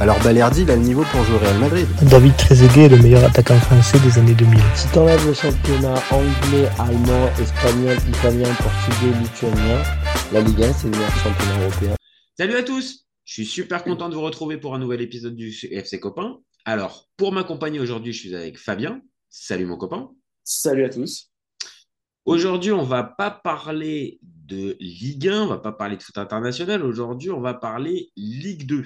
alors Balerdi, il a le niveau pour jouer au Real Madrid. David Trezeguet est le meilleur attaquant français des années 2000. Si t'enlèves le championnat anglais, allemand, espagnol, italien, portugais, lituanien, la Ligue 1, c'est le meilleur championnat européen. Salut à tous Je suis super content de vous retrouver pour un nouvel épisode du FC Copain. Alors, pour m'accompagner aujourd'hui, je suis avec Fabien. Salut mon copain. Salut à tous. Aujourd'hui, on va pas parler de Ligue 1, on va pas parler de foot international. Aujourd'hui, on va parler Ligue 2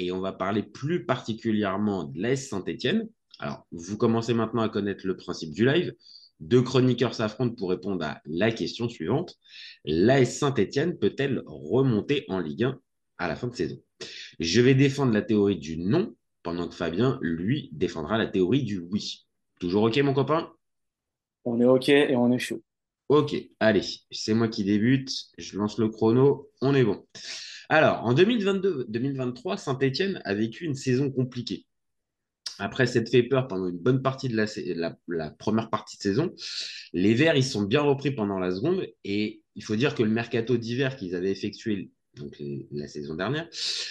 et on va parler plus particulièrement de l'AS Saint-Etienne. Alors, vous commencez maintenant à connaître le principe du live. Deux chroniqueurs s'affrontent pour répondre à la question suivante. L'AS Saint-Etienne peut-elle remonter en Ligue 1 à la fin de saison? Je vais défendre la théorie du non, pendant que Fabien, lui, défendra la théorie du oui. Toujours OK, mon copain? On est OK et on est chaud. Ok, allez, c'est moi qui débute. Je lance le chrono. On est bon. Alors, en 2022-2023, Saint-Etienne a vécu une saison compliquée. Après cette fait peur pendant une bonne partie de la, première partie de saison, les Verts, ils sont bien repris pendant la seconde. Et il faut dire que le mercato d'hiver qu'ils avaient effectué la saison dernière,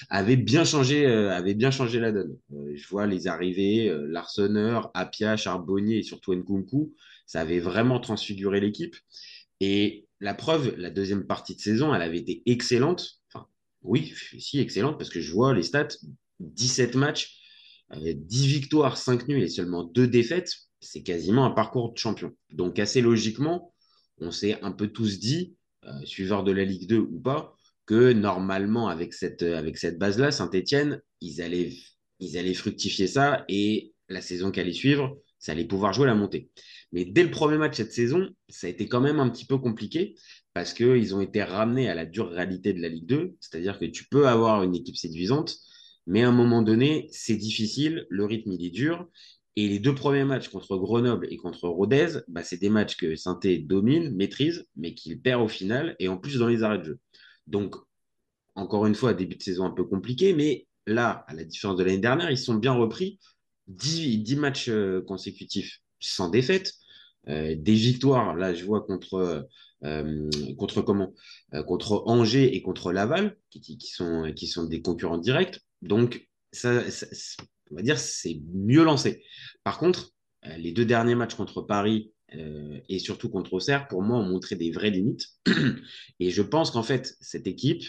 avait bien changé, euh, avait bien changé la donne. Euh, je vois les arrivées, euh, Larsonneur, Apia, Charbonnier et surtout Nkunku, ça avait vraiment transfiguré l'équipe. Et la preuve, la deuxième partie de saison, elle avait été excellente. Oui, si, excellente, parce que je vois les stats 17 matchs, 10 victoires, 5 nuls et seulement 2 défaites. C'est quasiment un parcours de champion. Donc, assez logiquement, on s'est un peu tous dit, euh, suiveurs de la Ligue 2 ou pas, que normalement, avec cette, cette base-là, Saint-Etienne, ils allaient, ils allaient fructifier ça et la saison qui allait suivre, ça allait pouvoir jouer la montée. Mais dès le premier match cette saison, ça a été quand même un petit peu compliqué parce qu'ils ont été ramenés à la dure réalité de la Ligue 2, c'est-à-dire que tu peux avoir une équipe séduisante, mais à un moment donné, c'est difficile, le rythme il est dur. Et les deux premiers matchs contre Grenoble et contre Rodez, bah, c'est des matchs que saint domine, maîtrise, mais qu'il perd au final, et en plus dans les arrêts de jeu. Donc, encore une fois, début de saison un peu compliqué, mais là, à la différence de l'année dernière, ils sont bien repris. 10, matchs euh, consécutifs sans défaite, euh, des victoires, là je vois contre euh, contre comment? Euh, Contre Angers et contre Laval, qui, sont, qui sont des concurrents directs. Donc, ça, on va dire, c'est mieux lancé. Par contre, euh, les deux derniers matchs contre Paris et surtout contre Auxerre, pour moi, ont montré des vraies limites. et je pense qu'en fait, cette équipe,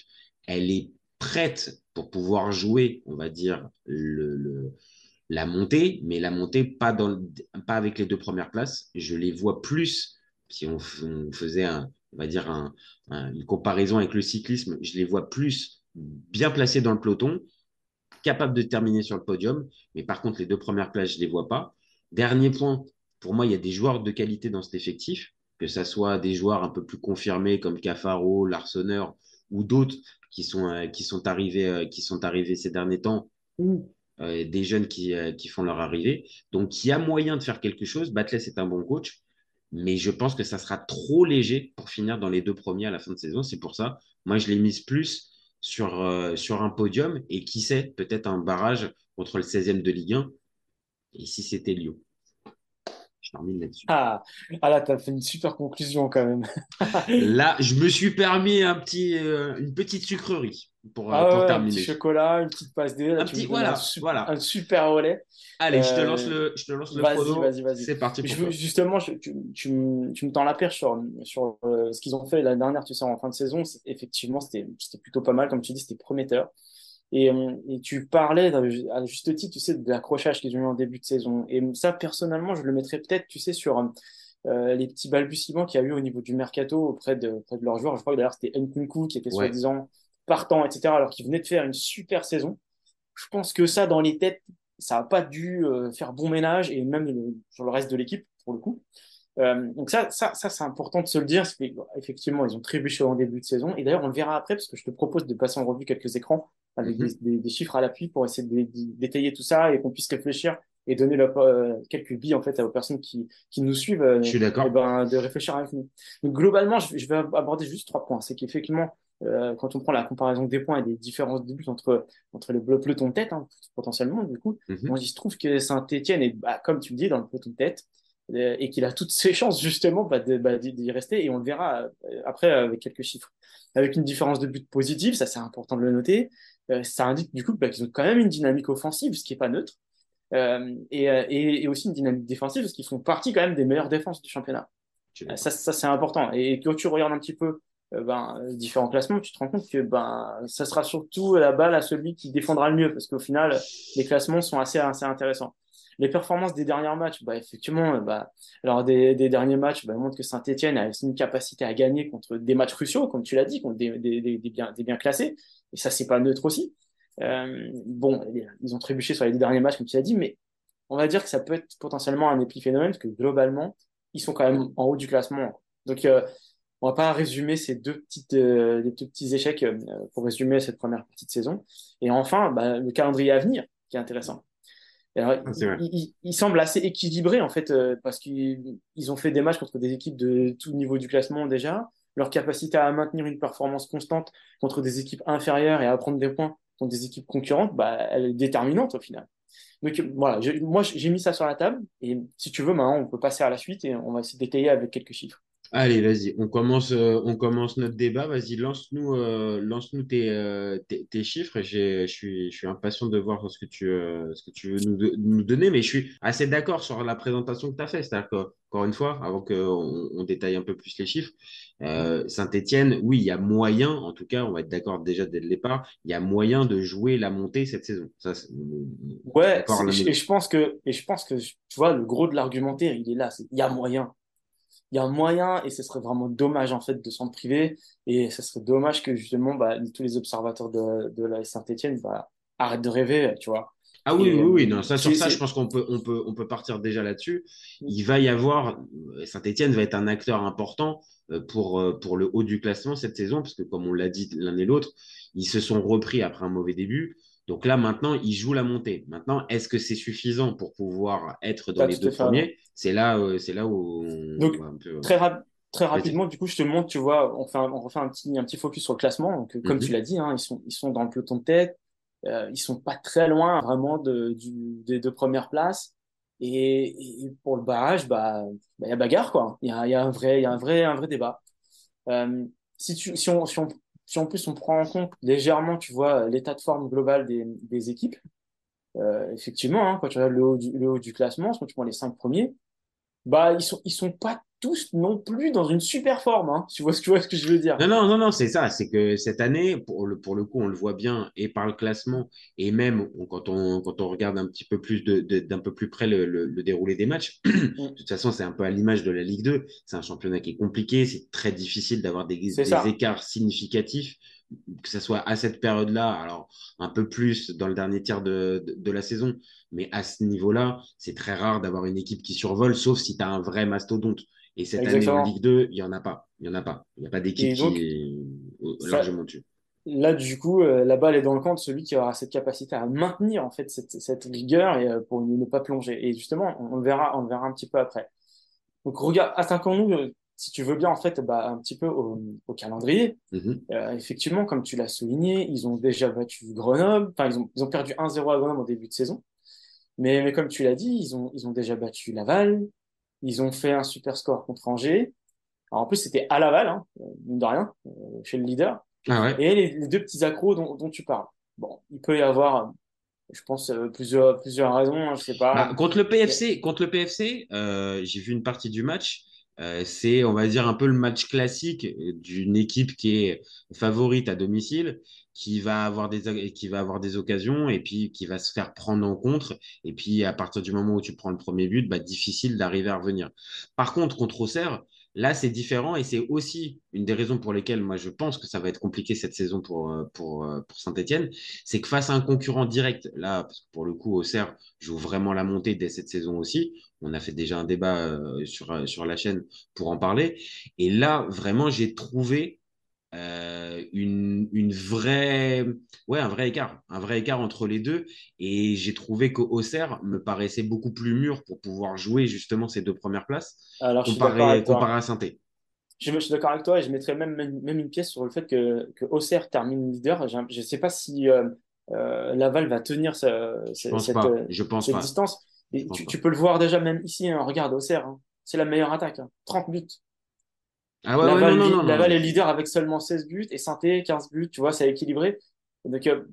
elle est prête pour pouvoir jouer, on va dire, la montée, mais la montée pas, dans, pas avec les deux premières places. Je les vois plus si on, faisait on va dire une comparaison avec le cyclisme, je les vois plus bien placés dans le peloton, capables de terminer sur le podium. Mais par contre, les deux premières places, je ne les vois pas. Dernier point, pour moi, il y a des joueurs de qualité dans cet effectif, que ce soit des joueurs un peu plus confirmés comme Cafaro, Larsonneur ou d'autres qui sont, euh, qui, sont arrivés, euh, qui sont arrivés ces derniers temps, ou euh, des jeunes qui, qui font leur arrivée. Donc, il y a moyen de faire quelque chose. Batles est un bon coach mais je pense que ça sera trop léger pour finir dans les deux premiers à la fin de saison. C'est pour ça, moi, je l'ai mise plus sur, euh, sur un podium et qui sait, peut-être un barrage contre le 16e de Ligue 1. Et si c'était Lyon? Je termine là-dessus. Ah, ah là, tu as fait une super conclusion quand même. là, je me suis permis un petit, euh, une petite sucrerie pour, ah pour terminer. Un petit chocolat, une petite passe D. Un, petit, voilà, un, voilà. un super relais. Allez, je te lance le, je te lance le vas-y, vas-y, vas-y. C'est parti. Pour justement, tu, tu, tu, me tends la perche sur, sur euh, ce qu'ils ont fait la dernière, tu sais, en fin de saison. Effectivement, c'était plutôt pas mal. Comme tu dis, c'était prometteur. Et, euh, et, tu parlais à juste titre, tu sais, de l'accrochage qu'ils ont eu en début de saison. Et ça, personnellement, je le mettrais peut-être, tu sais, sur euh, les petits balbutiements qu'il y a eu au niveau du mercato auprès de, auprès de leurs joueurs. Je crois que d'ailleurs, c'était Nkunku qui était soi-disant partant, etc., alors qu'il venait de faire une super saison. Je pense que ça, dans les têtes, ça n'a pas dû euh, faire bon ménage, et même sur le reste de l'équipe, pour le coup. Euh, donc ça, ça, ça c'est important de se le dire. Effectivement, ils ont trébuché en début de saison. Et d'ailleurs, on le verra après, parce que je te propose de passer en revue quelques écrans avec mhm. des, des, chiffres à l'appui pour essayer de, détailler tout ça et qu'on puisse réfléchir et donner euh, quelques billes en fait aux personnes qui, qui nous suivent. euh, Je suis d'accord. ben, de réfléchir avec nous. Donc, globalement, je, je vais aborder juste trois points. C'est qu'effectivement, euh, quand on prend la comparaison des points et des différences de buts entre, entre le peloton de tête, hein, potentiellement, du coup, moi, il se trouve que Saint-Etienne est, bah, comme tu le dis, dans le peloton de tête euh, et qu'il a toutes ses chances, justement, bah, de- bah, d'y rester. Et on le verra euh, après avec quelques chiffres. Avec une différence de but positive, ça, c'est important de le noter. Euh, ça indique, du coup, bah, qu'ils ont quand même une dynamique offensive, ce qui est pas neutre. Et, et, et aussi une dynamique défensive, parce qu'ils font partie quand même des meilleures défenses du championnat. Ça, ça c'est important. Et quand tu regardes un petit peu ben, les différents classements, tu te rends compte que ben, ça sera surtout la balle à celui qui défendra le mieux, parce qu'au final, les classements sont assez, assez intéressants. Les performances des derniers matchs, bah, effectivement, euh, bah, alors des, derniers matchs bah, montrent que Saint-Etienne a une capacité à gagner contre des matchs cruciaux, comme tu l'as dit, contre des, des, des, bien, des bien classés. Et ça, c'est pas neutre aussi. Euh, bon, ils ont trébuché sur les derniers matchs, comme tu l'as dit, mais on va dire que ça peut être potentiellement un épiphénomène, parce que globalement, ils sont quand même en haut du classement. Donc, euh, on va pas résumer ces deux petites, euh, des deux petits échecs euh, pour résumer cette première partie de saison. Et enfin, bah, le calendrier à venir, qui est intéressant. Alors, Ah, il, il- il semble assez équilibré, en fait, euh, parce qu'ils ils ont fait des matchs contre des équipes de tout niveau du classement déjà. Leur capacité à maintenir une performance constante contre des équipes inférieures et à prendre des points contre des équipes concurrentes, bah, elle est déterminante au final. Donc voilà, je- moi j'ai mis ça sur la table et si tu veux, maintenant on peut passer à la suite et on va se détailler avec quelques chiffres. Allez, vas-y, on commence, euh, on commence notre débat. Vas-y, lance-nous euh, lance-nous tes, euh, tes, tes chiffres. J'ai- Je suis, je suis impatient de voir ce que tu, euh, ce que tu veux nous, do- nous donner, mais je suis assez d'accord sur la présentation que tu as faite. C'est-à-dire qu'encore une fois, avant qu'on on détaille un peu plus les chiffres, euh, Saint-Etienne, oui, il y a moyen, en tout cas, on va être d'accord déjà dès le départ, il y a moyen de jouer la montée cette saison. Ça, c'est- Ouais, d'accord, et je pense que et je pense que tu vois le gros de l'argumentaire, il est là, c'est il y a moyen. Il y a un moyen et ce serait vraiment dommage en fait de s'en priver et ce serait dommage que justement bah, tous les observateurs de, de la Saint-Etienne bah, arrêtent de rêver, tu vois. Ah oui, Et, oui, euh, oui, non, ça, sur ça, je pense qu'on peut, on peut, on peut partir déjà là-dessus. Il va y avoir, Saint-Etienne va être un acteur important euh, pour, euh, pour le haut du classement cette saison, parce que comme on l'a dit l'un et l'autre, ils se sont repris après un mauvais début. Donc là, maintenant, ils jouent la montée. Maintenant, est-ce que c'est suffisant pour pouvoir être dans les deux premiers? C'est là, euh, c'est là où on Donc, va un peu. Très, très rapidement, du coup, je te montre, tu vois, on, fait un- on refait un petit, un petit focus sur le classement. Donc, euh, comme Mhm. tu l'as dit, hein, ils sont, ils sont dans le peloton de tête. Euh, ils sont pas très loin vraiment de, du, des deux premières places. Et, et pour le barrage, bah, bah, il y a bagarre, quoi. Il y a, il y a un vrai, il y a un vrai, un vrai débat. Euh, si tu, si on, si on, si en plus on prend en compte légèrement, tu vois, l'état de forme global des, équipes, euh, effectivement, hein, quand tu regardes le haut du, le haut du classement, quand tu prends les cinq premiers, bah, ils sont, ils sont pas tous non plus dans une super forme, hein. Tu vois ce, tu vois ce que je veux dire? Non, non, non, non, c'est ça. C'est que cette année, pour le, pour le coup, on le voit bien, et par le classement, et même on- quand on, quand on regarde un petit peu plus de, de- d'un peu plus près le, le- le déroulé des matchs, de toute façon, c'est un peu à l'image de la Ligue 2. C'est un championnat qui est compliqué, c'est très difficile d'avoir des, écarts significatifs, que ce soit à cette période-là, alors un peu plus dans le dernier tiers de, de, de la saison, mais à ce niveau-là, c'est très rare d'avoir une équipe qui survole, sauf si tu as un vrai mastodonte. Et cette année Exactement. en Ligue 2, il n'y en a pas. Il n'y en a pas. Il n'y a pas d'équipe qui est largement dessus. Là, du coup, euh, la balle est dans le camp de celui qui aura cette capacité à maintenir en fait cette, cette rigueur et euh, pour ne pas plonger. Et justement, on, le verra, on le verra un petit peu après. Donc, regarde, attaquons-nous, euh, si tu veux bien, en fait, bah, un petit peu au, au calendrier. Mhm. Euh, effectivement, comme tu l'as souligné, ils ont déjà battu Grenoble. Enfin, ils ont, ils ont perdu 1-0 à Grenoble au début de saison. Mais, mais comme tu l'as dit, ils ont, ils ont déjà battu Laval. Ils ont fait un super score contre Angers. Alors, en plus, c'était à Laval, hein, euh, mine de rien, euh, chez le leader. Ah ouais. Et les, les deux petits accros dont, dont tu parles. Bon, il peut y avoir, je pense, euh, plusieurs, plusieurs raisons, hein, je sais pas. Bah, contre le PFC, contre le PFC, euh, j'ai vu une partie du match. Euh, c'est, on va dire, un peu le match classique d'une équipe qui est favorite à domicile, qui va avoir des, qui va avoir des occasions et puis qui va se faire prendre en contre. Et puis, à partir du moment où tu prends le premier but, bah, difficile d'arriver à revenir. Par contre, contre Auxerre, là, c'est différent et c'est aussi une des raisons pour lesquelles moi, je pense que ça va être compliqué cette saison pour, euh, pour, euh, pour Saint-Etienne. C'est que face à un concurrent direct, là, parce que pour le coup, Auxerre joue vraiment la montée dès cette saison aussi. On a fait déjà un débat euh, sur, sur la chaîne pour en parler. Et là, vraiment, j'ai trouvé euh, une, une, vraie, ouais, un vrai écart, un vrai écart entre les deux. Et j'ai trouvé qu'Auxerre me paraissait beaucoup plus mûr pour pouvoir jouer justement ces deux premières places Alors, comparé, comparé à saint je, je, suis d'accord avec toi et je mettrais même, même, une pièce sur le fait que, que Auxerre termine leader. Je ne sais pas si euh, euh, Laval va tenir ce, je pense cette, pas. Je pense cette pas. distance. Et tu, tu, peux le voir déjà même ici. Hein, regarde Auxerre, hein. c'est la meilleure attaque. 30 hein. buts. Ah ouais, Laval, ouais, non, non, non, Laval est leader avec seulement 16 buts et saint 15 buts. Tu vois, c'est équilibré. Donc, euh,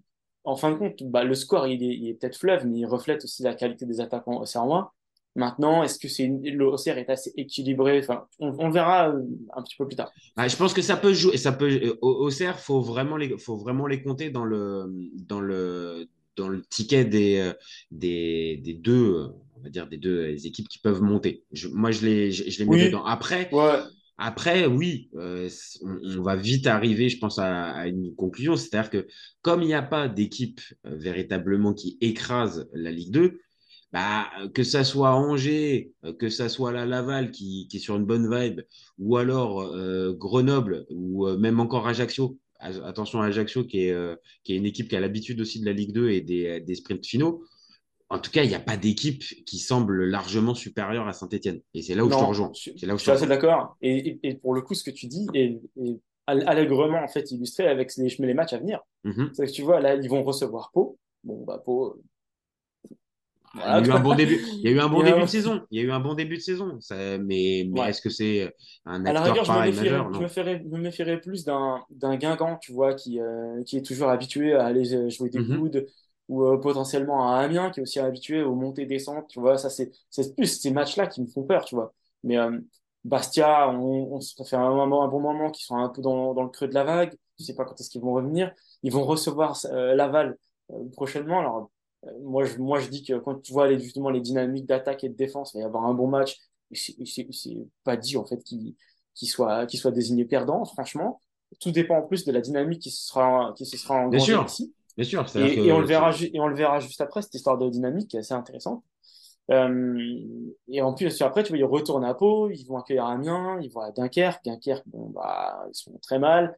en fin de compte, bah, le score, il est, peut-être fleuve, mais il reflète aussi la qualité des attaquants auxerrois. Maintenant, est-ce que c'est le OCR est assez équilibré? Enfin, on, on, verra euh, un petit peu plus tard. Ah, je pense que ça peut jouer. Ça peut. OCR, faut vraiment les, faut vraiment les compter dans le, dans le, dans le ticket des, euh, des, des deux, on va dire des deux équipes qui peuvent monter. Je, moi, je les, je, je les mets Oui. dedans. Après, Ouais. Après, oui, euh, on, va vite arriver, je pense, à, une conclusion. C'est-à-dire que comme il n'y a pas d'équipe euh, véritablement qui écrase la Ligue 2, bah, que ça soit Angers, euh, que ça soit la Laval qui, est sur une bonne vibe, ou alors Grenoble, ou même encore Ajaccio. Attention à Ajaccio, qui est, qui est une équipe qui a l'habitude aussi de la Ligue 2 et des, des sprints finaux. En tout cas, il n'y a pas d'équipe qui semble largement supérieure à Saint-Etienne. Et c'est là où je te Non, rejoins. C'est là où je suis assez d'accord. Et, et, et pour le coup, ce que tu dis est, est allègrement en fait illustré avec les, les matchs à venir. Mhm. C'est que tu vois, là, ils vont recevoir Pau. Bon, bah, Pau. Il y a eu un bon début. Il y a eu un bon début de saison. Il y a eu un bon début de saison. Ça- mais mais Ouais. est-ce que c'est un À la acteur rigueur, je me pareil méfierais, majeur? Je Non. me ferais- me méfierais plus d'un Guingamp, tu vois, qui, euh, qui est toujours habitué à aller euh, jouer des Mhm. coudes, ou euh, potentiellement un Amiens qui est aussi habitué aux montées-descentes, tu vois. Ça, c'est c'est plus ces matchs-là qui me font peur, tu vois. Mais euh, Bastia, on, on, ça fait un, moment, un bon moment qu'ils sont un peu dans, dans le creux de la vague. Je sais pas quand est-ce qu'ils vont revenir. Ils vont recevoir euh, Laval euh, prochainement. Alors, euh, moi, je, moi, je dis que quand tu vois les, justement les dynamiques d'attaque et de défense, il va y avoir un bon match. C'est pas dit, en fait, qu'il qu'il soit, qu'il soit désigné perdant, franchement. Tout dépend en plus de la dynamique qui se sera, qui se sera sûr. ici. Bien sûr. Et, que et on le verra, et on le verra juste après, cette histoire de dynamique qui est assez intéressante. Euh, et en plus, après, tu vois, ils retournent à Pau, ils vont accueillir Amiens, ils vont à Dunkerque. Dunkerque, bon, bah, ils sont très mal.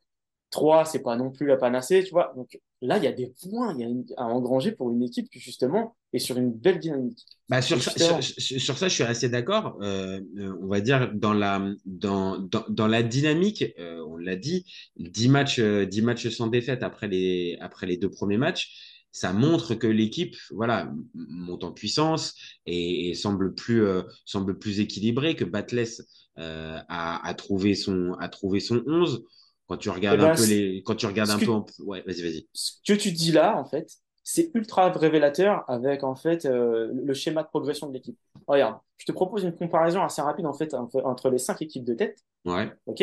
Trois, c'est pas non plus la panacée, tu vois. Donc là, il y a des points y a une- à engranger pour une équipe qui, justement, est sur une belle dynamique. Bah, sur, ça, justement- sur, sur- sur ça, je suis assez d'accord. Euh, euh, on va dire dans la, dans, dans, dans la dynamique, euh, on l'a dit, 10 matchs, euh, 10 matchs sans défaite après les, après les deux premiers matchs, ça montre que l'équipe voilà, monte en puissance et, et semble, plus, euh, semble plus équilibrée, que Batless euh, a, a, trouvé son, a trouvé son 11. Quand tu regardes Eh ben, un peu c'est- les. Quand tu regardes un que- peu. en- Ouais, vas-y, vas-y. ce que tu dis là, en fait, c'est ultra révélateur avec en fait euh, le schéma de progression de l'équipe. Regarde, je te propose une comparaison assez rapide en fait entre, les cinq équipes de tête, Ouais. ok?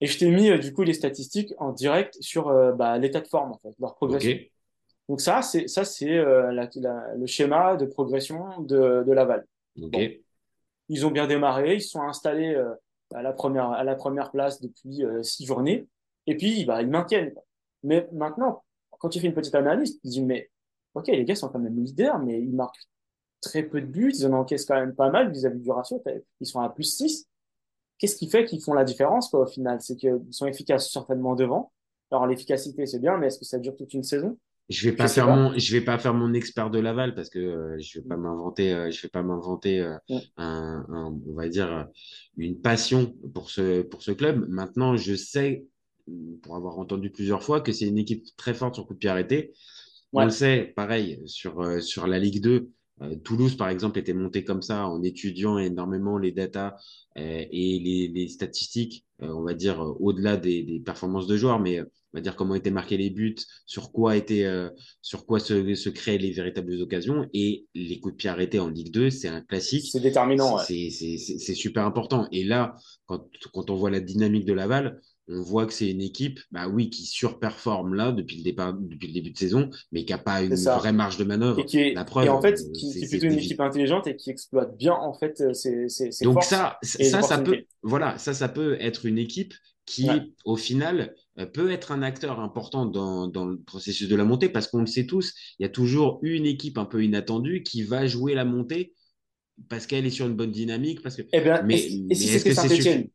Et je t'ai mis euh, du coup les statistiques en direct sur euh, bah, l'état de forme en fait, leur progression. Ok. Donc ça, c'est ça c'est le schéma de progression de, de Laval. Ok. Bon. Ils ont bien démarré, ils se sont installés à la première à la première place depuis euh, six journées, et puis bah, ils maintiennent. Mais maintenant, quand tu fais une petite analyse, tu te dis mais ok les gars sont quand même leaders, mais ils marquent très peu de buts, ils en encaissent quand même pas mal vis-à-vis du ratio, ils sont à plus 6. Qu'est-ce qui fait qu'ils font la différence quoi, au final? C'est qu'ils sont efficaces certainement devant. Alors l'efficacité c'est bien, mais est-ce que ça dure toute une saison? Je vais pas Je faire mon, je vais pas faire mon expert de Laval parce que euh, je vais pas m'inventer, euh, je vais pas m'inventer euh, Ouais. un, un- on va dire euh, une passion pour ce pour ce club. Maintenant, je sais pour avoir entendu plusieurs fois que c'est une équipe très forte sur coup de pied arrêté. On Ouais. le sait, pareil sur euh, sur la Ligue 2. Euh, Toulouse, par exemple, était monté comme ça en étudiant énormément les datas euh, et les, les statistiques, euh, on va dire, au-delà des, des performances de joueurs, mais on va dire comment étaient marqués les buts, sur quoi étaient, euh, sur quoi se, se créaient les véritables occasions. Et les coups de pied arrêtés en Ligue 2, c'est un classique. C'est déterminant. C'est super important. Et là, quand, quand on voit la dynamique de Laval, on voit que c'est une équipe, bah oui, qui surperforme là depuis le départ, depuis le début de saison, mais qui n'a pas une vraie marge de manœuvre. Et qui est, La preuve, et en fait, euh, qui, est plutôt une équipe intelligente et qui exploite bien en fait euh, ses, ses, ses Donc forces ça, ça, ça peut, voilà, ça, ça peut être une équipe qui, Ouais. au final, euh, peut être un acteur important dans, dans le processus de la montée, parce qu'on le sait tous, il y a toujours une équipe un peu inattendue qui va jouer la montée parce qu'elle est sur une bonne dynamique, parce que. Eh bien, Mais- et si, et si mais est-ce c'était que c'est Saint-Etienne?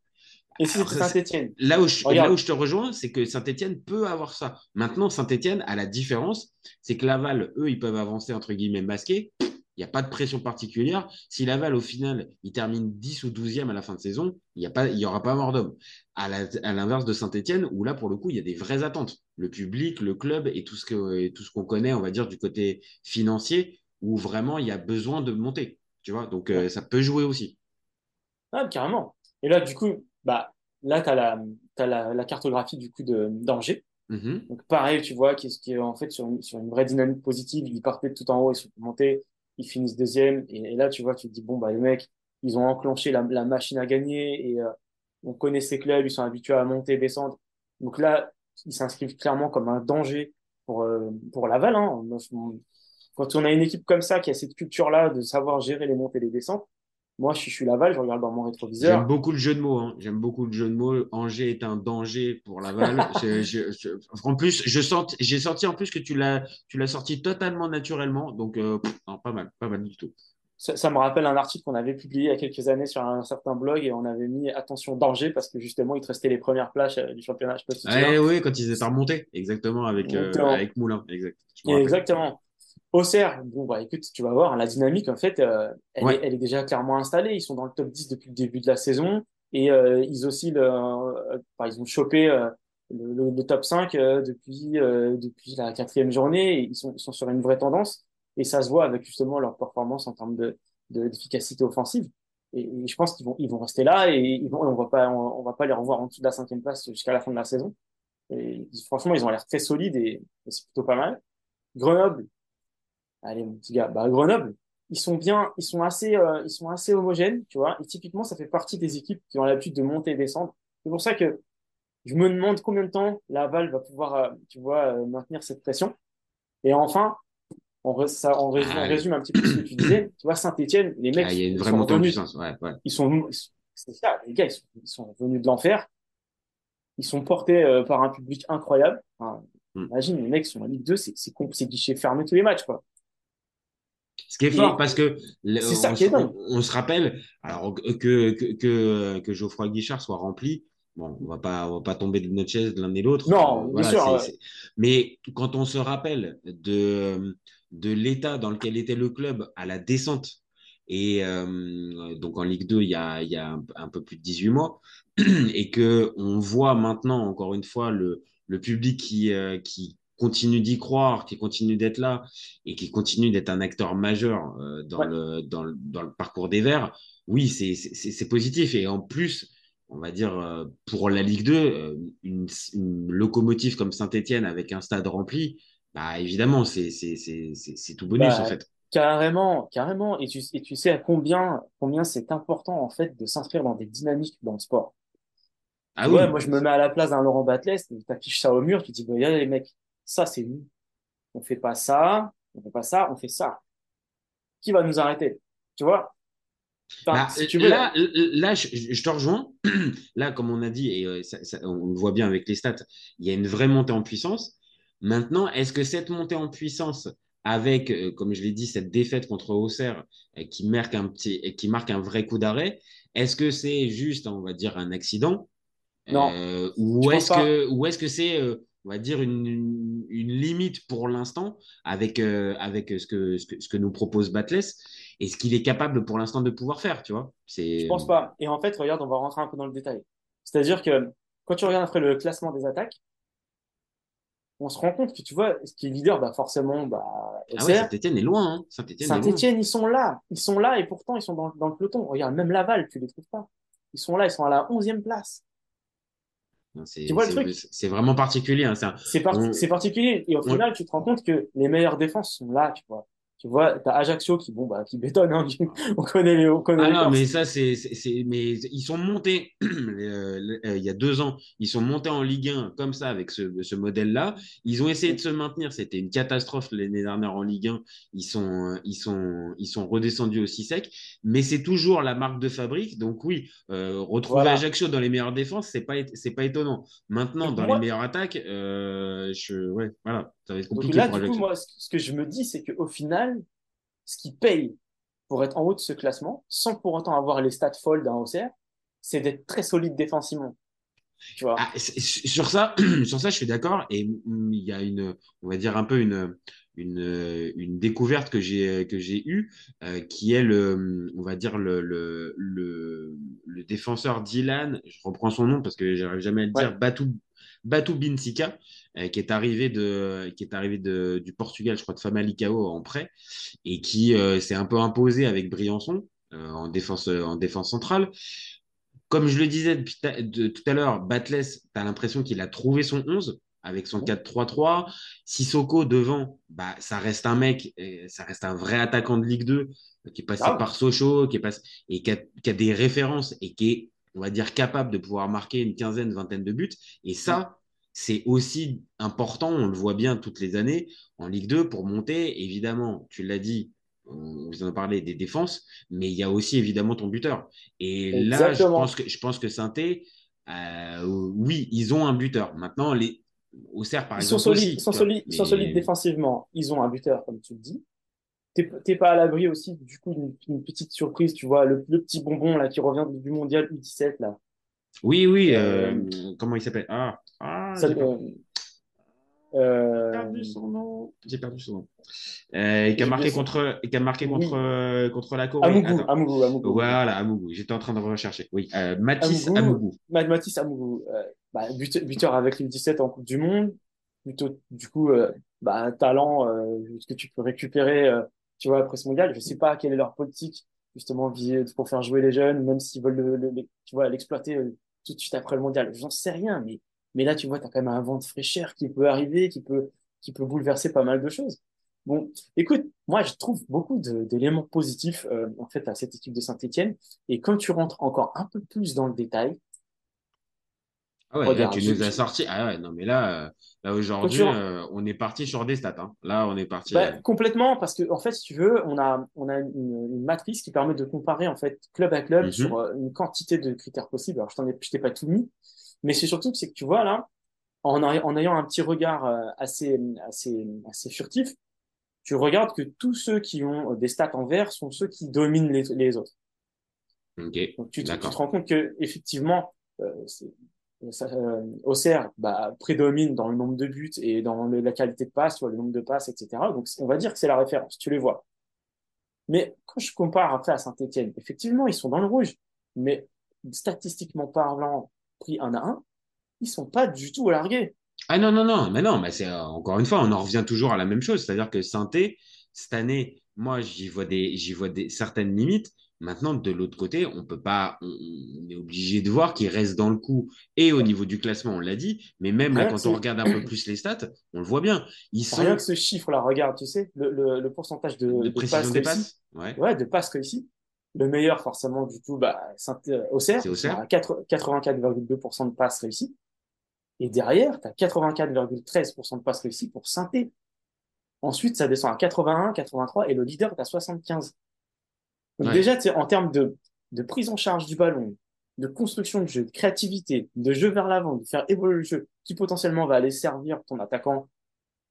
Et si c'était Saint-Etienne là, où je, là où je te rejoins, c'est que Saint-Etienne peut avoir ça. Maintenant, Saint-Etienne a la différence, c'est que Laval, eux, ils peuvent avancer entre guillemets masqués. Il n'y a pas de pression particulière. Si Laval, au final, il termine 10 ou 12e à la fin de saison, il n'y aura pas mort d'homme. À l'inverse de Saint-Etienne, où là, pour le coup, il y a des vraies attentes. Le public, le club et tout ce qu'on connaît, on va dire, du côté financier, où vraiment il y a besoin de monter. Tu vois, donc euh, ça peut jouer aussi. Ah, carrément. Et là, du coup, bah, là, tu as, la, la, la, cartographie du coup d'Angers. Mm Donc, pareil, tu vois, qui, qui est en fait sur une, sur une vraie dynamique positive. Ils partaient tout en haut, ils sont montés, ils finissent deuxième. Et, là, tu vois, tu te dis, bon, bah, les mecs, ils ont enclenché la, la machine à gagner et euh, on connaît ces clubs, ils sont habitués à monter, descendre. Donc là, ils s'inscrivent clairement comme un danger pour, euh, pour Laval. Hein. Quand on a une équipe comme ça, qui a cette culture-là de savoir gérer les montées et les descentes, moi, je suis Laval, je regarde dans mon rétroviseur. J'aime beaucoup le jeu de mots. Hein. J'aime beaucoup le jeu de mots. Angers est un danger pour Laval. en plus, je sens, j'ai senti en plus que tu l'as, tu l'as sorti totalement naturellement. Donc, euh, pas mal, pas mal du tout. Ça, me rappelle un article qu'on avait publié il y a quelques années sur un, certain blog et on avait mis attention danger parce que justement, il te restait les premières places euh, du championnat. Je oui, quand ils étaient remontés, exactement, avec, euh, avec Moulin. Exact. Exactement. Auxerre, bon, bah écoute, tu vas voir, la dynamique, en fait, euh, elle, est, elle, est, déjà clairement installée. Ils sont dans le top 10 depuis le début de la saison et euh, ils aussi, euh, ils ont chopé euh, le, le, top 5 depuis, depuis la quatrième journée. Et ils, sont, ils sont sur une vraie tendance et ça se voit avec justement leur performance en termes de d'efficacité offensive. Et, je pense qu'ils vont, ils vont rester là et ils vont, on va pas, on, va pas les revoir en dessous de la cinquième place jusqu'à la fin de la saison. Et franchement, ils ont l'air très solides et c'est plutôt pas mal. Grenoble, allez mon petit gars, bah Grenoble, ils sont bien, ils sont assez, euh, ils sont assez homogènes, tu vois. Et typiquement, ça fait partie des équipes qui ont l'habitude de monter et descendre. C'est pour ça que je me demande combien de temps Laval va pouvoir, euh, tu vois, euh, maintenir cette pression. Et enfin, on, ça, on, résume, ah, résume, un petit peu ce que tu disais. Tu vois, Saint-Etienne, les mecs, ah, il y a une vraie montée en puissance. Ouais, ouais. Ils sont, c'est ça, les gars, ils sont, ils sont, venus de l'enfer. Ils sont portés par un public incroyable. Enfin, hmm. Imagine, les mecs sont en Ligue 2, c'est, c'est, c'est guichet fermé tous les matchs, quoi. Ce qui est fort parce que on, se rappelle alors que, que, que, Geoffroy Guichard soit rempli. Bon, on va pas, on va pas tomber de notre chaise l'un et l'autre. Non, bien sûr. Mais quand on se rappelle de, de l'état dans lequel était le club à la descente, et euh, donc en Ligue 2, il y a, il y a un, peu plus de 18 mois, et que on voit maintenant, encore une fois, le, le public qui, euh, qui, continue d'y croire, qui continue d'être là et qui continue d'être un acteur majeur euh, dans, le, dans, le, dans, le, parcours des Verts, oui, c'est positif. Et en plus, on va dire, euh, pour la Ligue 2, euh, une, locomotive comme Saint-Etienne avec un stade rempli, bah, évidemment, c'est tout bonus bah, en fait. Carrément, carrément. Et tu, et tu sais à combien, combien c'est important en fait de s'inscrire dans des dynamiques dans le sport. Ah ouais, moi je me mets à la place d'un Laurent Batles, tu affiches ça au mur, tu te dis, bah, les mecs, ça c'est nous. On fait pas ça, on fait pas ça, on fait ça. Qui va nous arrêter? Tu vois? Bah, tu veux, là, là je, te rejoins. Là, comme on a dit, et euh, on le voit bien avec les stats, il y a une vraie montée en puissance. Maintenant, est-ce que cette montée en puissance, avec, euh, comme je l'ai dit, cette défaite contre Auxerre euh, qui marque un petit, qui marque un vrai coup d'arrêt, est-ce que c'est juste, on va dire, un accident? Non. ou est-ce que, ou est-ce que c'est on va dire, une, une, limite pour l'instant avec, euh, avec ce, que, ce, que, ce, que, nous propose Batless et ce qu'il est capable pour l'instant de pouvoir faire, tu vois. Je pense pas. Et en fait, regarde, on va rentrer un peu dans le détail. C'est-à-dire que quand tu regardes après le classement des attaques, on se rend compte que tu vois, ce qui est leader, bah forcément, bah. Ah ouais, Saint-Etienne est loin. Hein. Saint-Etienne, Saint-Etienne, ils sont là. Ils sont là et pourtant, ils sont dans, dans le peloton. Regarde, même Laval, tu les trouves pas. Ils sont là, ils sont à la 11e place. C'est vraiment particulier. Hein, c'est particulier. Et au final, tu te rends compte que les meilleures défenses sont là, tu vois. Tu vois, t'as Ajaccio qui, bon, bah, qui bétonne, hein, on connaît les, on connaît ah non, mais ça, c'est, mais ils sont montés, euh, il y a deux ans, ils sont montés en Ligue 1 comme ça, avec ce, ce modèle-là. Ils ont essayé de se maintenir. C'était une catastrophe l'année dernière en Ligue 1. Ils sont, ils sont, ils sont redescendus aussi sec. Mais c'est toujours la marque de fabrique. Donc oui, euh, retrouver Ajaccio dans les meilleures défenses, c'est pas, c'est pas étonnant. Maintenant, dans les meilleures attaques, euh, je, ouais, voilà, ça va être compliqué. Donc là, du coup, moi, ce que je me dis, c'est qu'au final, ce qui paye pour être en haut de ce classement, sans pour autant avoir les stats folles d'un OCR, c'est d'être très solide défensivement. Tu vois. Ah, sur ça, sur ça, je suis d'accord. Et il y a une, on va dire un peu une, une, une découverte que j'ai que j'ai eue, euh, qui est le, on va dire le, le, le, le défenseur Dylan. Je reprends son nom parce que j'arrive jamais à le dire. Batou Batou Binsika, euh, qui est arrivé de, qui est arrivé de, du Portugal, je crois de Famalicão en prêt, et qui euh, s'est un peu imposé avec Briançon en défense en défense centrale. Comme je le disais depuis de, tout à l'heure, Batles, tu as l'impression qu'il a trouvé son 11 avec son 4-3-3. Sissoko devant, bah, ça reste un mec, ça reste un vrai attaquant de Ligue 2 qui est passé ah par Sochaux, qui est passé, et qui a, qui a, des références et qui est, on va dire, capable de pouvoir marquer une quinzaine, vingtaine de buts. Et ça, c'est aussi important, on le voit bien toutes les années en Ligue 2 pour monter. Évidemment, tu l'as dit, on vous en a parlé des défenses, mais il y a aussi évidemment ton buteur. Et là, je pense que, je pense que Sainté, euh, oui, ils ont un buteur. Maintenant, les, Auxerre, par ils exemple. Sont solides, ils sont solides, sont solides défensivement. Ils ont un buteur, comme tu le dis. T'es pas à l'abri aussi, du coup, d'une petite surprise, tu vois, le, petit bonbon là qui revient du mondial U17 là. Oui, oui, euh, euh, comment il s'appelle? Ah, ah euh, J'ai perdu son nom. J'ai perdu son nom. Euh, qui a marqué contre, qui a marqué contre, oui. contre la Corée. Amougou, Amougou, Amougou. Voilà, Amougou. J'étais en train de rechercher. Oui, Mathis Amougou. Mathis Amougou. Bah, buteur avec le 17 en Coupe du Monde. Plutôt, du coup, bah, talent que tu peux récupérer, tu vois, après ce mondial. Je sais pas quelle est leur politique, justement, pour faire jouer les jeunes, même s'ils veulent l'exploiter tout de suite après le mondial. J'en sais rien, mais là, tu vois, tu as quand même un vent de fraîcheur qui peut arriver, qui peut, qui peut bouleverser pas mal de choses. Bon, écoute, moi, je trouve beaucoup d'éléments positifs euh, en fait à cette équipe de Saint-Etienne. Et quand tu rentres encore un peu plus dans le détail, ah ouais, là, tu nous as sorti. Ah ouais, non, mais là, euh, là aujourd'hui, euh, on est parti sur des stats. Hein. Là, on est parti. Bah, complètement, parce que en fait, si tu veux, on a, on a une, une matrice qui permet de comparer en fait club à club Mhm. sur euh, une quantité de critères possibles. Alors, je t'en ai, je t'ai pas tout mis, mais c'est surtout que c'est que tu vois là, en, a- en ayant un petit regard euh, assez, assez, assez furtif, tu regardes que tous ceux qui ont des stats en vert sont ceux qui dominent les, les autres. Ok, Donc tu, te- tu d'accord. te rends compte que effectivement, euh, c'est- euh, Auxerre bah, prédomine dans le nombre de buts et dans la qualité de passe, le nombre de passes, etc. Donc on va dire que c'est la référence, tu les vois. Mais quand je compare après à Saint-Etienne, effectivement, ils sont dans le rouge, mais statistiquement parlant, pris un à un, ils sont pas du tout largués. Ah non, non, non, mais non, mais c'est euh, encore une fois, on en revient toujours à la même chose. C'est-à-dire que Sainté, cette année, moi, j'y vois des, j'y vois des certaines limites. Maintenant, de l'autre côté, on peut pas, on, on est obligé de voir qu'ils restent dans le coup et au niveau du classement, on l'a dit, mais même là, quand on regarde un peu plus les stats, on le voit bien. Ils sont Rien que ce chiffre-là, regarde, tu sais, le, le, le pourcentage de, de de précision passes des réussies. passes. Ouais. Ouais, de passes réussies. Le meilleur, forcément, du coup, bah, euh, Auxerre, à 4 84,2% de passes réussies. Et derrière, tu as 84,13% de passes réussies pour Sainté. Ensuite, ça descend à 81, 83, et le leader est à 75. Donc Ouais. déjà, en termes de, de prise en charge du ballon, de construction de jeu, de créativité, de jeu vers l'avant, de faire évoluer le jeu, qui potentiellement va aller servir ton attaquant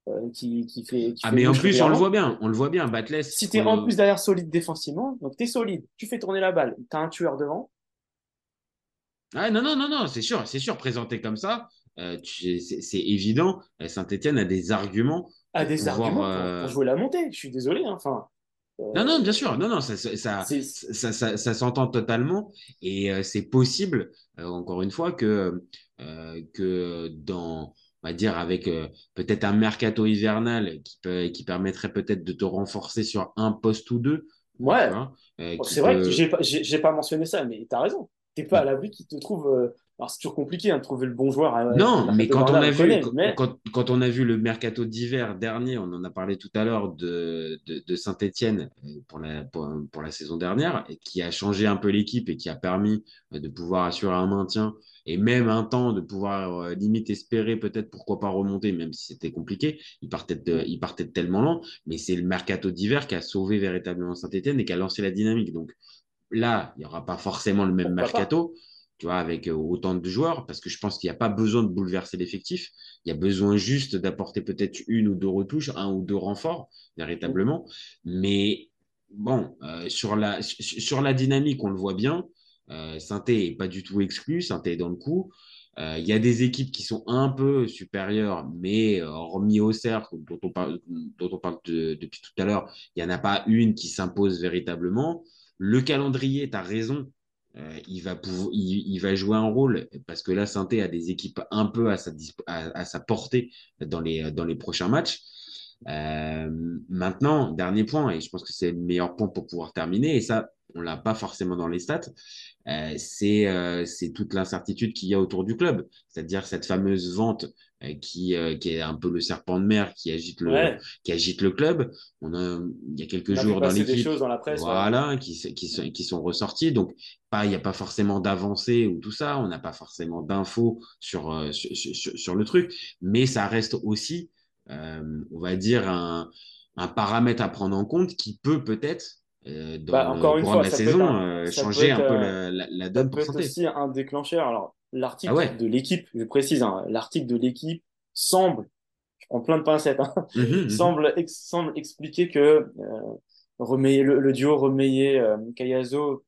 euh, qui, qui fait. Qui Ah, fait mais en plus, on le voit bien, on le voit bien. Batless. Si tu es on- en plus derrière solide défensivement, donc tu es solide, tu fais tourner la balle, tu as un tueur devant, Ah, non, non, non, non, c'est sûr, c'est sûr, présenté comme ça, euh, c'est évident. euh, Saint-Etienne a des arguments a des pouvoir, arguments pour, pour jouer la montée. Je suis désolé. hein, Enfin, Non, non, bien sûr, non, non, ça, ça, ça, ça, s'entend totalement et euh, c'est possible, euh, encore une fois, que, euh, que dans, on va dire, avec peut-être un mercato hivernal qui, peut, qui permettrait peut-être de te renforcer sur un poste ou deux. Ouais. tu qui c'est vrai que j'ai pas, mentionné ça, mais tu as raison. T'es pas à l'abri qui te trouve. Euh, Alors, c'est toujours compliqué hein, de trouver le bon joueur. à- Non, à mais quand on, a vu, connaît, quand, mais- quand- quand on a vu le mercato d'hiver dernier, on en a parlé tout à l'heure de, de, de Saint-Etienne pour la, pour, pour la saison dernière, et qui a changé un peu l'équipe et qui a permis euh, de pouvoir assurer un maintien et même un temps de pouvoir euh, limite espérer peut-être pourquoi pas remonter, même si c'était compliqué. Il partait de, il partait de tellement lent, mais c'est le mercato d'hiver qui a sauvé véritablement Saint-Etienne et qui a lancé la dynamique. Donc là, il n'y aura pas forcément le même Pourquoi pas? mercato avec euh, autant de joueurs, parce que je pense qu'il n'y a pas besoin de bouleverser l'effectif. Il y a besoin juste d'apporter peut-être une ou deux retouches, un ou deux renforts, véritablement. Mais bon, euh, sur, la, sur la dynamique, on le voit bien. Euh, Sainté n'est pas du tout exclu, Sainté est dans le coup. Euh, il y a des équipes qui sont un peu supérieures, mais remis au cercle, dont on parle, dont on parle depuis tout à l'heure, il n'y en a pas une qui s'impose véritablement. Le calendrier, tu as raison, euh, il, va pouvoir, il, va jouer un rôle parce que là, Sainté a des équipes un peu à sa, à, sa portée dans les, dans les prochains matchs. Euh, maintenant, dernier point, et je pense que c'est le meilleur point pour pouvoir terminer, et ça, on l'a pas forcément dans les stats, euh, c'est euh, toute l'incertitude qu'il y a autour du club, c'est-à-dire cette fameuse vente qui, qui est un peu le serpent de mer qui agite le, Ouais. qui agite le club. On a, il y a quelques On a jours dans l'équipe, choses dans la presse, ouais. voilà, qui, qui, sont, qui sont ressortis. Donc, pas, il n'y a pas forcément d'avancée ou tout ça. On n'a pas forcément d'infos sur, euh, sur, sur, sur le truc, mais ça reste aussi, euh, on va dire, un, un paramètre à prendre en compte qui peut peut-être, euh, dans Bah, encore le une fois, de la saison, un- changer être, un peu la, la, la Ça donne pour santé. aussi un déclencheur. Alors, l'article Ah ouais. de l'équipe, je précise, hein, l'article de l'équipe semble, je prends plein de pincettes, hein, Mhm, mhm. semble, ex- semble expliquer que le, le duo Remeillet-Kayazo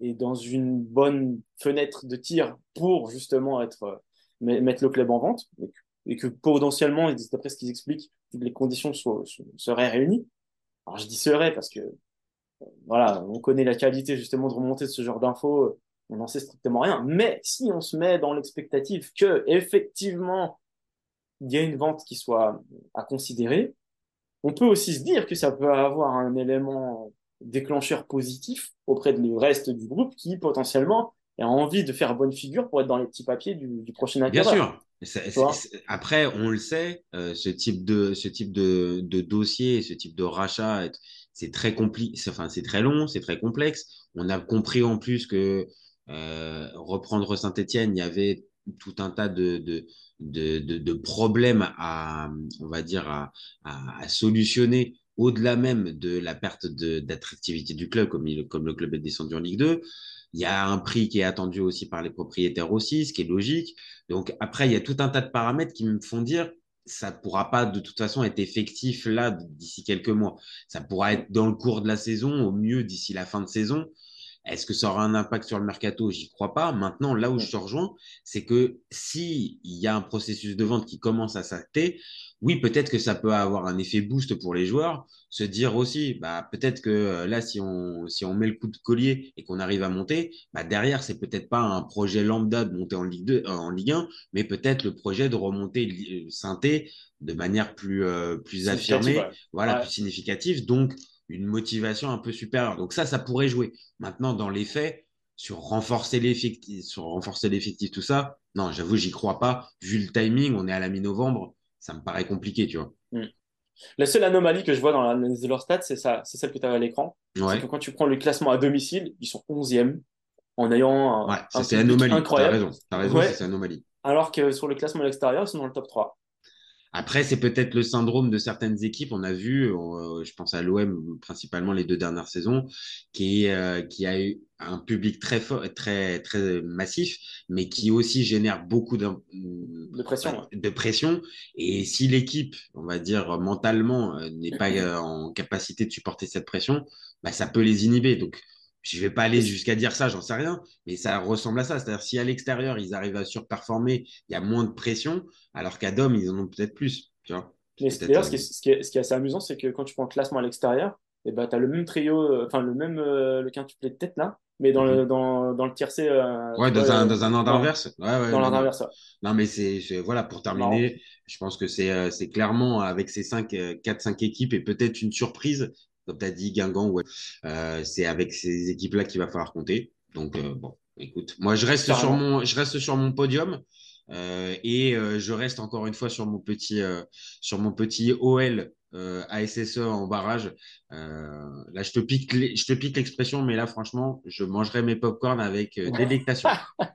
est dans une bonne fenêtre de tir pour justement être, euh, met- mettre le club en vente et que, et potentiellement, d'après ce qu'ils expliquent, les conditions soient- seraient réunies. Alors, je dis seraient parce que voilà, on connaît la qualité justement de remonter de ce genre d'infos, euh, on n'en sait strictement rien. Mais si on se met dans l'expectative que effectivement il y a une vente qui soit à considérer, on peut aussi se dire que ça peut avoir un élément déclencheur positif auprès du reste du groupe qui potentiellement a envie de faire bonne figure pour être dans les petits papiers du, du prochain Bien acquéreur. sûr. C'est- c'est- après, on le sait, euh, ce type de ce type de, de dossier, ce type de rachat, est- c'est très compliqué. Enfin, c'est très long, c'est très complexe. On a compris en plus que euh, reprendre Saint-Étienne, il y avait tout un tas de de, de, de, de problèmes à, on va dire, à, à, à solutionner au-delà même de la perte d'attractivité du club, comme, il, comme le club est descendu en Ligue 2. Il y a un prix qui est attendu aussi par les propriétaires aussi, ce qui est logique. Donc après, il y a tout un tas de paramètres qui me font dire ça pourra pas de toute façon être effectif là d'ici quelques mois. Ça pourra être dans le cours de la saison, au mieux d'ici la fin de saison. Est-ce que ça aura un impact sur le mercato? J'y crois pas. Maintenant, là où je te rejoins, c'est que si il y a un processus de vente qui commence à s'acter, oui, peut-être que ça peut avoir un effet boost pour les joueurs. Se dire aussi, bah, peut-être que euh, là, si on, si on met le coup de collier et qu'on arrive à monter, bah, derrière, c'est peut-être pas un projet lambda de monter en Ligue 2, euh, en Ligue 1, mais peut-être le projet de remonter euh, synthé de manière plus, euh, plus affirmée, ouais. voilà, Ouais. plus significative. Donc, une motivation un peu supérieure. Donc ça, ça pourrait jouer. Maintenant, dans les faits, sur renforcer l'effectif, sur renforcer l'effectif, tout ça, non, j'avoue, j'y crois pas. Vu le timing, on est à la mi-novembre, ça me paraît compliqué, tu vois. Mm. La seule anomalie que je vois dans l'analyse de leur stats, c'est ça, c'est celle que tu as à l'écran. Ouais. C'est que quand tu prends le classement à domicile, ils sont 11e en ayant un, Ouais, ça un c'est anomalie. T'as incroyable. raison. T'as raison, Ouais. ça, c'est anomalie. Alors que sur le classement à l'extérieur, ils sont dans le top 3. Après, c'est peut-être le syndrome de certaines équipes. On a vu, euh, je pense à l'OM principalement les deux dernières saisons, qui, euh, qui a eu un public très fort, très très massif, mais qui aussi génère beaucoup De pression. ouais. de pression. Et si l'équipe, on va dire mentalement, euh, n'est pas euh, en capacité de supporter cette pression, bah, ça peut les inhiber. Donc, je vais pas aller jusqu'à dire ça, j'en sais rien, mais ça ressemble à ça. C'est-à-dire si à l'extérieur ils arrivent à surperformer, il y a moins de pression, alors qu'à Dom ils en ont peut-être plus. Tu vois. D'ailleurs, euh, ce, qui est, ce, qui assez amusant, c'est que quand tu prends le classement à l'extérieur, et ben, tu as le même trio, euh, enfin le même euh, le quintuplet de tête là, mais dans, le, dans, dans le tiercé. euh, Mhm. Ouais, dans un, euh, dans un ordre inverse. Ouais, ouais, Dans non, l'ordre inverse. ouais. Non, mais c'est, voilà, pour terminer, je pense que c'est, euh, c'est clairement avec ces 5, 4-5 équipes et peut-être une surprise, comme tu as dit, Guingamp, ouais. Euh, c'est avec ces équipes-là qu'il va falloir compter. Donc, euh, bon, écoute, moi, je reste, sur mon, je reste sur mon podium euh, et je reste encore une fois sur mon petit, sur mon petit OL. Euh, ASSE en barrage. Euh, là, je te pique, les- je te pique l'expression, mais là, franchement, je mangerai mes popcorn avec euh, délectation.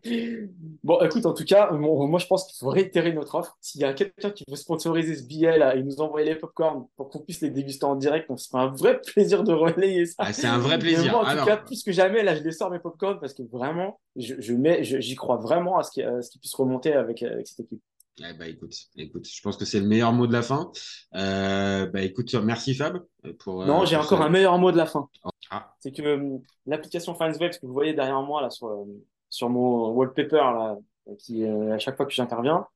Bon, écoute, en tout cas, moi, moi, je pense qu'il faut réitérer notre offre. S'il y a quelqu'un qui veut sponsoriser ce billet là et nous envoyer les popcorn pour qu'on puisse les déguster en direct, on se fait un vrai plaisir de relayer ça. Ah, c'est un vrai plaisir. moi, en tout Alors, cas, plus que jamais, là, je les sors mes popcorn parce que vraiment, je, je mets, je- j'y crois vraiment à ce qu'ils puissent remonter avec, avec cette équipe. Eh bah écoute, écoute, je pense que c'est le meilleur mot de la fin. Euh, bah écoute, merci Fab. Pour, non, euh, j'ai pour encore ça. un meilleur mot de la fin. Ah. C'est que euh, l'application Fansweb, que vous voyez derrière moi là sur, euh, sur mon wallpaper là, qui à chaque fois que j'interviens,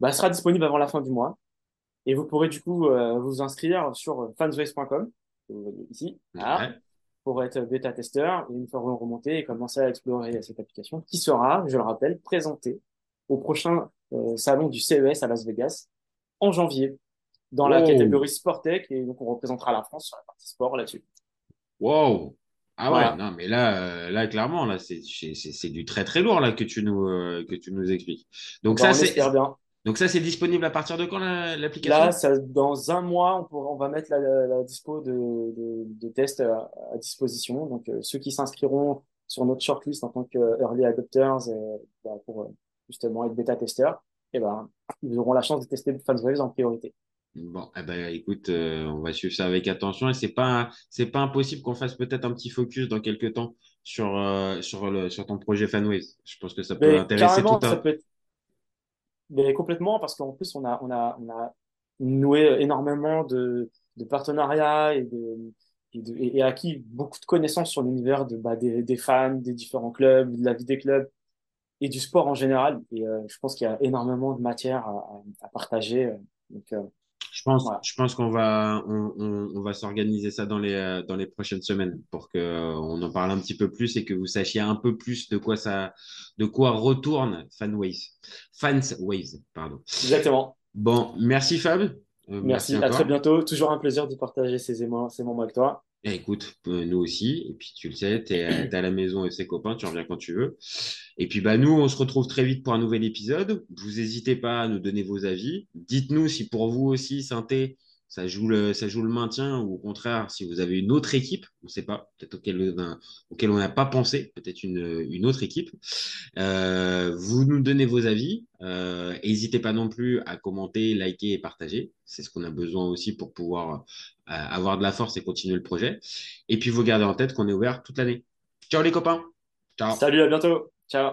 bah, sera disponible avant la fin du mois. Et vous pourrez du coup vous inscrire sur fanswaves.com, que vous voyez ici, Ouais. pour être bêta-testeur et une fois remonter et commencer à explorer cette application qui sera, je le rappelle, présentée au prochain euh, salon du CES à Las Vegas en janvier dans la Oh. catégorie Sport Tech et donc on représentera la France sur la partie sport là-dessus. Wow. Ah ouais, non, mais là, euh, là clairement, là, c'est du très très lourd là que tu nous, euh, que tu nous expliques. Donc Bah, ça, c'est bien. donc ça, c'est disponible à partir de quand la- l'application? Là, ça, dans un mois, on, pourra- on va mettre la, la, la dispo de, de, de tests à, à disposition. Donc, euh, ceux qui s'inscriront sur notre shortlist en tant que early adopters bah, pour justement être bêta-testeurs, eh ben, ils auront la chance de tester Fanswaves en priorité. Bon, eh ben, écoute, euh, on va suivre ça avec attention et c'est pas, c'est pas impossible qu'on fasse peut-être un petit focus dans quelques temps sur, euh, sur le, sur ton projet Fanways. Je pense que ça peut Mais intéresser tout un. ça peut être mais complètement parce qu'en plus, on a, on a, on a noué énormément de, de partenariats et, de, et, de- et acquis beaucoup de connaissances sur l'univers de, bah, des, des fans, des différents clubs, de la vie des clubs et du sport en général. Et euh, je pense qu'il y a énormément de matière à, partager. euh. Donc, euh, Je pense, Voilà. je pense qu'on va, on, on, on va s'organiser ça dans les, dans les prochaines semaines pour que euh, on en parle un petit peu plus et que vous sachiez un peu plus de quoi ça, de quoi retourne Fanways, Fansways, pardon. exactement. Bon, merci Fab. Euh, Merci. À très bientôt. Toujours un plaisir de partager ces émois, ces moments avec toi. Eh, écoute, euh, nous aussi. Et puis, tu le sais, tu es, à la maison et ses copains, tu reviens quand tu veux. Et puis, bah, nous, on se retrouve très vite pour un nouvel épisode. Vous n'hésitez pas à nous donner vos avis. Dites-nous si pour vous aussi, Synthé, ça joue le, ça joue le maintien ou au contraire, si vous avez une autre équipe, on ne sait pas, peut-être auquel, on n'a pas pensé, peut-être une, une autre équipe. Euh, vous nous donnez vos avis. Euh, N'hésitez pas non plus à commenter, liker et partager. C'est ce qu'on a besoin aussi pour pouvoir euh, avoir de la force et continuer le projet. Et puis, vous gardez en tête qu'on est ouvert toute l'année. Ciao les copains. Ciao. Salut, à bientôt. Ciao.